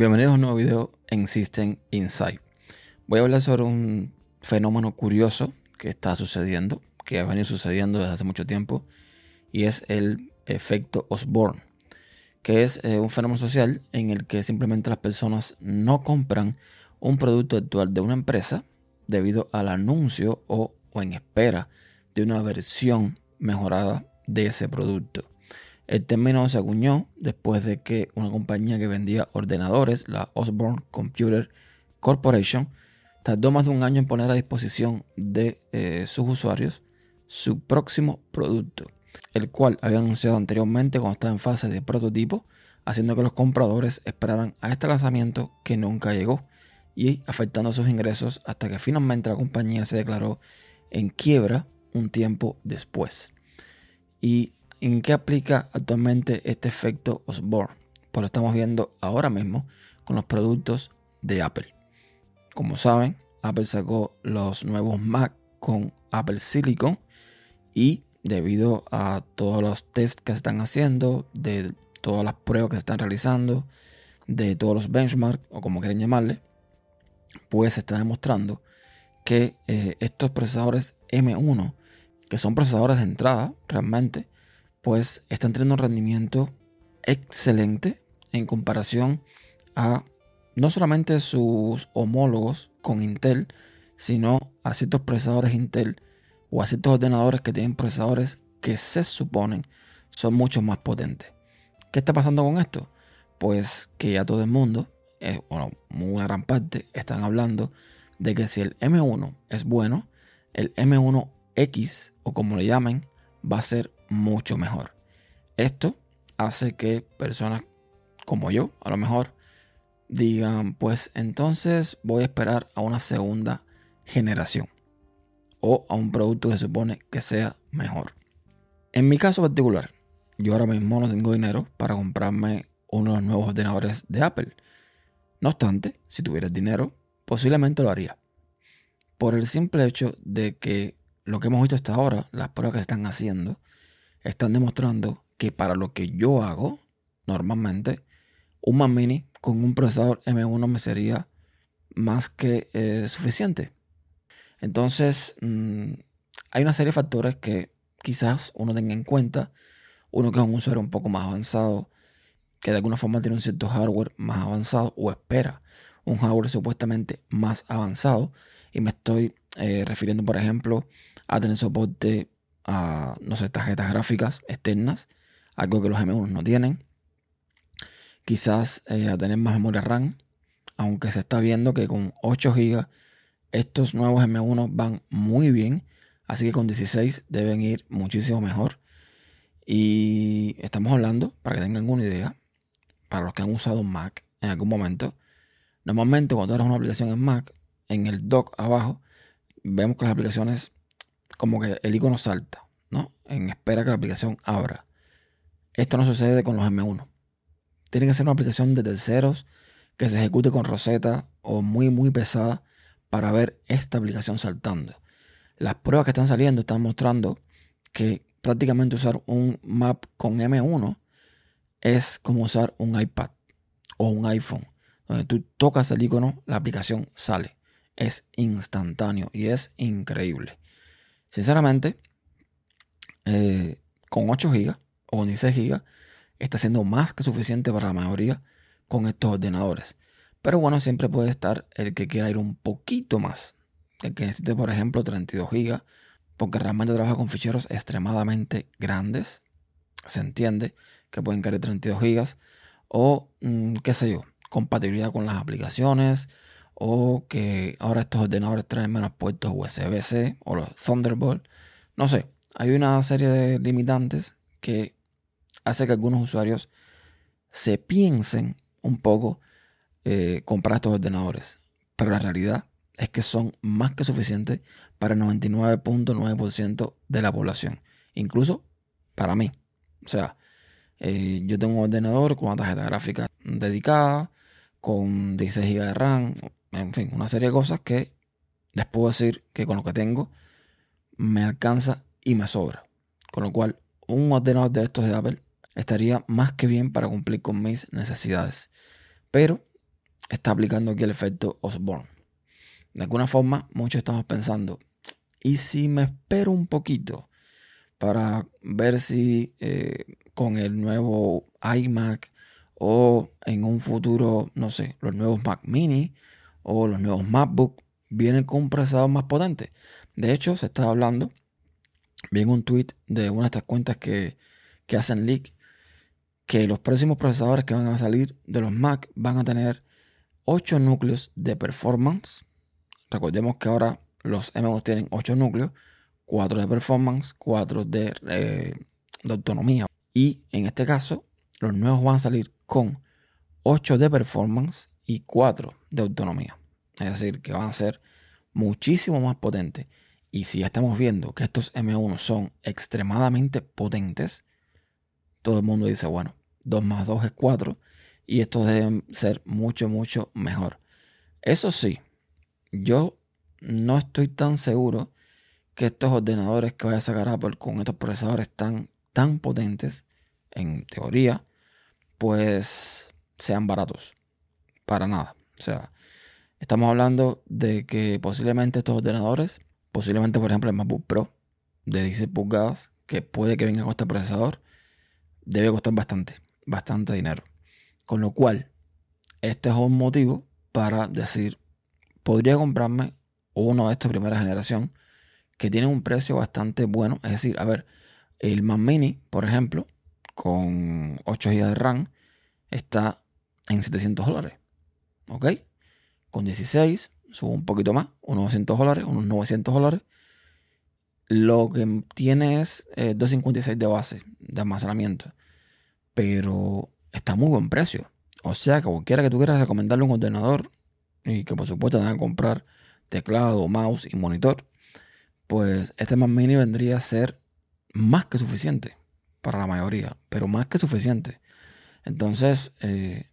Bienvenidos a un nuevo video en System Insight. Voy a hablar sobre un fenómeno curioso que está sucediendo, que ha venido sucediendo desde hace mucho tiempo, y es el efecto Osborne, que es eh, un fenómeno social en el que simplemente las personas no compran un producto actual de una empresa debido al anuncio o, o en espera de una versión mejorada de ese producto. El término se acuñó después de que una compañía que vendía ordenadores, la Osborne Computer Corporation, tardó más de un año en poner a disposición de eh, sus usuarios su próximo producto, el cual había anunciado anteriormente cuando estaba en fase de prototipo, haciendo que los compradores esperaran a este lanzamiento que nunca llegó y afectando sus ingresos hasta que finalmente la compañía se declaró en quiebra un tiempo después. Y ¿En qué aplica actualmente este efecto Osborne? Pues lo estamos viendo ahora mismo con los productos de Apple. Como saben, Apple sacó los nuevos Mac con Apple Silicon y debido a todos los tests que se están haciendo, de todas las pruebas que se están realizando, de todos los benchmarks o como quieren llamarle, pues se está demostrando que eh, estos procesadores M1, que son procesadores de entrada realmente, pues están teniendo un rendimiento excelente en comparación a no solamente sus homólogos con Intel, sino a ciertos procesadores Intel o a ciertos ordenadores que tienen procesadores que se suponen son mucho más potentes. ¿Qué está pasando con esto? Pues que ya todo el mundo, eh, bueno, una gran parte, están hablando de que si el M1 es bueno, el M1X o como le llamen, va a ser mucho mejor. Esto hace que personas como yo, a lo mejor, digan, pues entonces voy a esperar a una segunda generación o a un producto que se supone que sea mejor. En mi caso particular, yo ahora mismo no tengo dinero para comprarme uno de los nuevos ordenadores de Apple. No obstante, si tuviera dinero, posiblemente lo haría. Por el simple hecho de que lo que hemos visto hasta ahora, las pruebas que se están haciendo, están demostrando que para lo que yo hago normalmente, un Mac Mini con un procesador M1 me sería más que eh, suficiente. Entonces, mm, hay una serie de factores que quizás uno tenga en cuenta. Uno que es un usuario un poco más avanzado, que de alguna forma tiene un cierto hardware más avanzado o espera un hardware supuestamente más avanzado. Y me estoy eh, refiriendo, por ejemplo, a tener soporte a, no sé, tarjetas gráficas externas, algo que los M1 no tienen. Quizás eh, a tener más memoria RAM, aunque se está viendo que con 8 GB estos nuevos M1 van muy bien, así que con 16 deben ir muchísimo mejor. Y estamos hablando, para que tengan una idea, para los que han usado Mac en algún momento, normalmente cuando eres una aplicación en Mac, en el dock abajo, vemos que las aplicaciones como que el icono salta, ¿no? En espera que la aplicación abra. Esto no sucede con los M1. Tiene que ser una aplicación de terceros que se ejecute con Rosetta o muy, muy pesada para ver esta aplicación saltando. Las pruebas que están saliendo están mostrando que prácticamente usar un map con M1 es como usar un iPad o un iPhone. Donde tú tocas el icono, la aplicación sale. Es instantáneo y es increíble. Sinceramente, eh, con 8 GB o con 16 GB está siendo más que suficiente para la mayoría con estos ordenadores. Pero bueno, siempre puede estar el que quiera ir un poquito más. El que necesite, por ejemplo, 32 GB, porque realmente trabaja con ficheros extremadamente grandes. Se entiende que pueden caer 32 GB. O, mm, qué sé yo, compatibilidad con las aplicaciones o que ahora estos ordenadores traen menos puertos USB-C o los Thunderbolt. No sé, hay una serie de limitantes que hace que algunos usuarios se piensen un poco eh, comprar estos ordenadores. Pero la realidad es que son más que suficientes para el 99.9% de la población. Incluso para mí. O sea, eh, yo tengo un ordenador con una tarjeta gráfica dedicada, con 16 GB de RAM, en fin, una serie de cosas que les puedo decir que con lo que tengo me alcanza y me sobra. Con lo cual, un ordenador de estos de Apple estaría más que bien para cumplir con mis necesidades. Pero está aplicando aquí el efecto Osborne. De alguna forma, muchos estamos pensando, ¿y si me espero un poquito para ver si eh, con el nuevo iMac o en un futuro, no sé, los nuevos Mac mini o los nuevos MacBook vienen con un procesador más potente? De hecho, se está hablando, vi un tweet de una de estas cuentas que, que hacen leak, que los próximos procesadores que van a salir de los Mac van a tener 8 núcleos de performance. Recordemos que ahora los M1 tienen 8 núcleos, 4 de performance, 4 de, eh, de autonomía. Y en este caso, los nuevos van a salir con 8 de performance y 4 de autonomía. Es decir, que van a ser muchísimo más potentes. Y si ya estamos viendo que estos M1 son extremadamente potentes, todo el mundo dice, bueno, 2 más 2 es 4 y estos deben ser mucho, mucho mejor. Eso sí, yo no estoy tan seguro que estos ordenadores que vaya a sacar Apple con estos procesadores tan, tan potentes, en teoría, pues sean baratos. Para nada. O sea, estamos hablando de que posiblemente estos ordenadores, posiblemente por ejemplo el MacBook Pro de 16 pulgadas, que puede que venga con este procesador, debe costar bastante, bastante dinero. Con lo cual, este es un motivo para decir, podría comprarme uno de estos primera generación que tiene un precio bastante bueno. Es decir, a ver, el Mac Mini, por ejemplo, con 8 GB de RAM, está en 700 dólares. ¿Ok? Con 16, subo un poquito más, unos 200 dólares, unos 900 dólares. Lo que tiene es 256 eh, de base de almacenamiento. Pero está muy buen precio. O sea que cualquiera que tú quieras recomendarle un ordenador y que por supuesto tenga que comprar teclado, mouse y monitor, pues este Mac Mini vendría a ser más que suficiente para la mayoría, pero más que suficiente. Entonces, eh,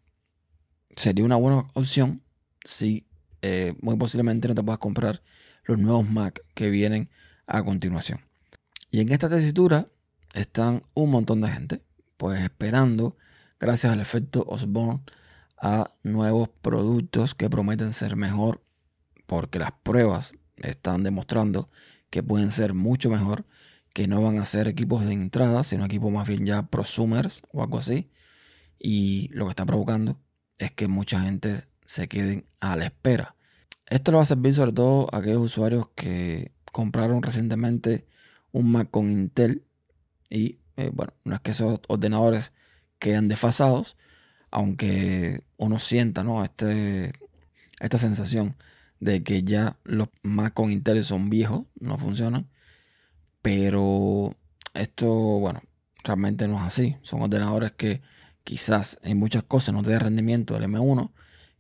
sería una buena opción si eh, muy posiblemente no te puedas comprar los nuevos Mac que vienen a continuación. Y en esta tesitura están un montón de gente, pues esperando gracias al efecto Osborne, a nuevos productos que prometen ser mejor, porque las pruebas están demostrando que pueden ser mucho mejor, que no van a ser equipos de entrada, sino equipos más bien ya prosumers o algo así. Y lo que está provocando es que mucha gente se queden a la espera. Esto lo va a servir sobre todo a aquellos usuarios que compraron recientemente un Mac con Intel y eh, bueno, no es que esos ordenadores quedan desfasados, aunque uno sienta ¿no? este, esta sensación de que ya los Mac con Intel son viejos, no funcionan, pero esto, bueno, realmente no es así. Son ordenadores que quizás en muchas cosas no te da rendimiento del M1,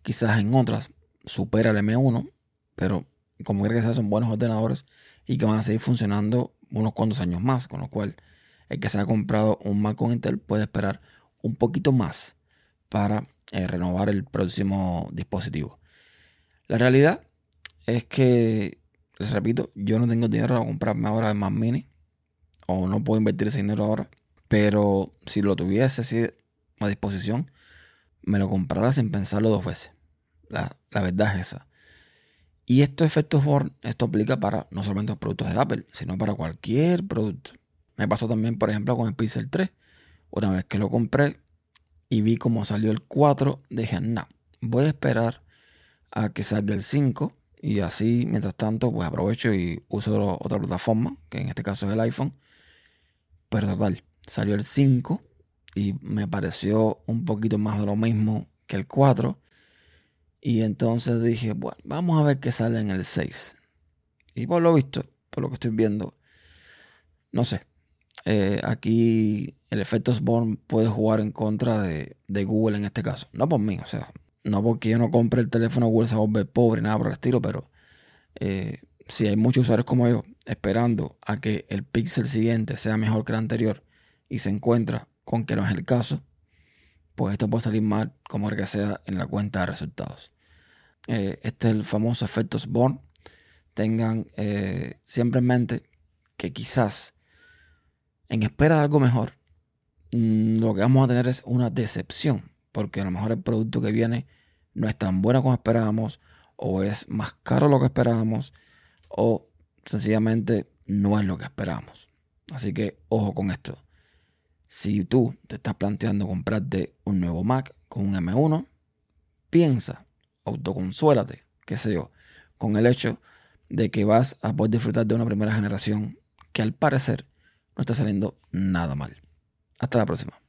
quizás en otras supera el M1, pero como que sea, son buenos ordenadores y que van a seguir funcionando unos cuantos años más, con lo cual el que se ha comprado un Mac con Intel puede esperar un poquito más para eh, renovar el próximo dispositivo. La realidad es que, les repito, yo no tengo dinero para comprarme ahora el Mac Mini o no puedo invertir ese dinero ahora, pero si lo tuviese así a disposición, me lo comprara sin pensarlo dos veces. La, la verdad es esa. Y estos efectos Born, esto aplica para no solamente los productos de Apple, sino para cualquier producto. Me pasó también, por ejemplo, con el Pixel 3. Una vez que lo compré y vi cómo salió el 4, dije, no, voy a esperar a que salga el 5 y así, mientras tanto, pues aprovecho y uso otra plataforma, que en este caso es el iPhone. Pero total, salió el 5 y me pareció un poquito más de lo mismo que el 4. Y entonces dije, bueno, vamos a ver qué sale en el 6. Y por lo visto, por lo que estoy viendo, no sé, eh, aquí el efecto Sborn puede jugar en contra de, Google en este caso. No por mí, o sea, no porque yo no compre el teléfono Google se pobre, nada por el estilo, pero eh, si hay muchos usuarios como yo esperando a que el Pixel siguiente sea mejor que el anterior y se encuentra con que no es el caso, pues esto puede salir mal como el que sea en la cuenta de resultados. Eh, este es el famoso efecto Sborn. Tengan siempre en mente que quizás en espera de algo mejor, mm, lo que vamos a tener es una decepción, porque a lo mejor el producto que viene no es tan buena como esperábamos, o es más caro lo que esperábamos, o sencillamente no es lo que esperábamos. Así que ojo con esto. Si tú te estás planteando comprarte un nuevo Mac con un M1, piensa, autoconsuélate, qué sé yo, con el hecho de que vas a poder disfrutar de una primera generación que al parecer no está saliendo nada mal. Hasta la próxima.